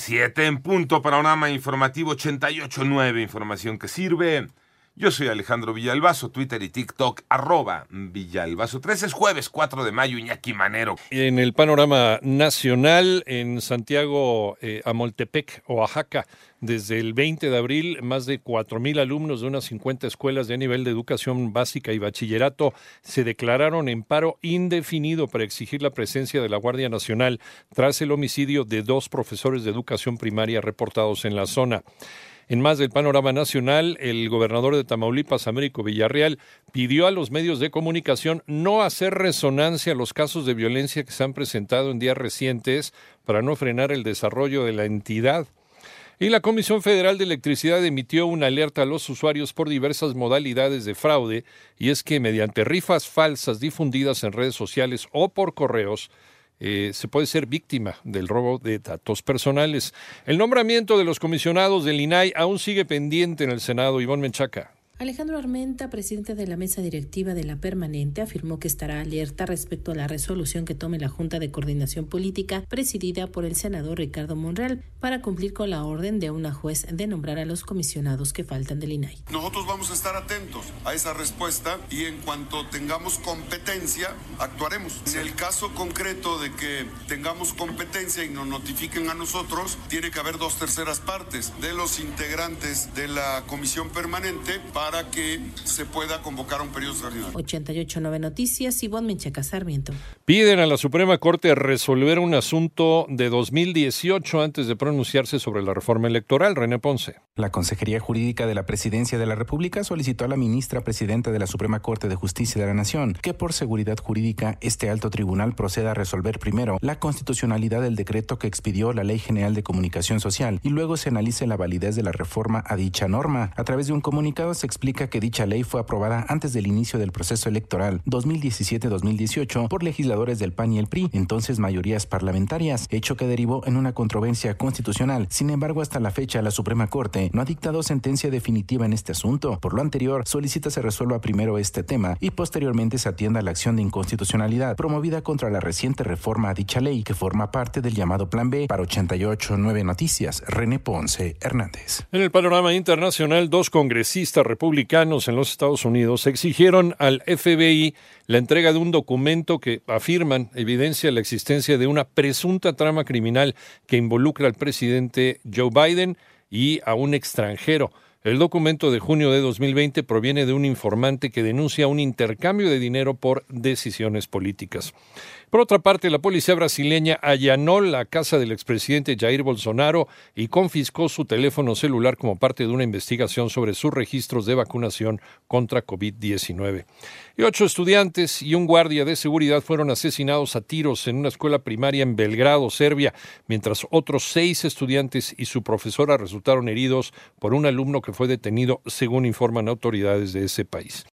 7 en punto, panorama informativo 88.9, información que sirve. Yo soy Alejandro Villalbazo, Twitter y TikTok, arroba Villalbazo. 13 es jueves 4 de mayo, Iñaki Manero. En el panorama nacional, en Santiago, eh, Amoltepec, Oaxaca, desde el 20 de abril, más de 4.000 alumnos de unas 50 escuelas de nivel de educación básica y bachillerato se declararon en paro indefinido para exigir la presencia de la Guardia Nacional tras el homicidio de dos profesores de educación primaria reportados en la zona. En más del panorama nacional, el gobernador de Tamaulipas, Américo Villarreal, pidió a los medios de comunicación no hacer resonancia a los casos de violencia que se han presentado en días recientes para no frenar el desarrollo de la entidad. Y la Comisión Federal de Electricidad emitió una alerta a los usuarios por diversas modalidades de fraude, y es que mediante rifas falsas difundidas en redes sociales o por correos, eh, se puede ser víctima del robo de datos personales. El nombramiento de los comisionados del INAI aún sigue pendiente en el Senado. Ivonne Menchaca. Alejandro Armenta, presidente de la mesa directiva de la permanente, afirmó que estará alerta respecto a la resolución que tome la Junta de Coordinación Política presidida por el senador Ricardo Monreal para cumplir con la orden de una juez de nombrar a los comisionados que faltan del INAI. Nosotros vamos a estar atentos a esa respuesta y en cuanto tengamos competencia, actuaremos. En el caso concreto de que tengamos competencia y nos notifiquen a nosotros, tiene que haber dos terceras partes de los integrantes de la comisión permanente para para que se pueda convocar un periodo extraordinario. 88.9 Noticias, Ivonne Menchaca Sarmiento. Piden a la Suprema Corte resolver un asunto de 2018 antes de pronunciarse sobre la reforma electoral. René Ponce. La Consejería Jurídica de la Presidencia de la República solicitó a la ministra presidenta de la Suprema Corte de Justicia de la Nación que por seguridad jurídica este alto tribunal proceda a resolver primero la constitucionalidad del decreto que expidió la Ley General de Comunicación Social y luego se analice la validez de la reforma a dicha norma. A través de un comunicado se explica que dicha ley fue aprobada antes del inicio del proceso electoral 2017-2018 por legisladores del PAN y el PRI, entonces mayorías parlamentarias, hecho que derivó en una controversia constitucional. Sin embargo, hasta la fecha la Suprema Corte no ha dictado sentencia definitiva en este asunto. Por lo anterior, solicita se resuelva primero este tema y posteriormente se atienda la acción de inconstitucionalidad promovida contra la reciente reforma a dicha ley que forma parte del llamado Plan B para 88.9 Noticias. René Ponce Hernández. En el panorama internacional, dos congresistas republicanos republicanos en los Estados Unidos exigieron al FBI la entrega de un documento que afirman evidencia la existencia de una presunta trama criminal que involucra al presidente Joe Biden y a un extranjero. El documento de junio de 2020 proviene de un informante que denuncia un intercambio de dinero por decisiones políticas. Por otra parte, la policía brasileña allanó la casa del expresidente Jair Bolsonaro y confiscó su teléfono celular como parte de una investigación sobre sus registros de vacunación contra COVID-19. Y ocho estudiantes y un guardia de seguridad fueron asesinados a tiros en una escuela primaria en Belgrado, Serbia, mientras otros seis estudiantes y su profesora resultaron heridos por un alumno que fue detenido, según informan autoridades de ese país.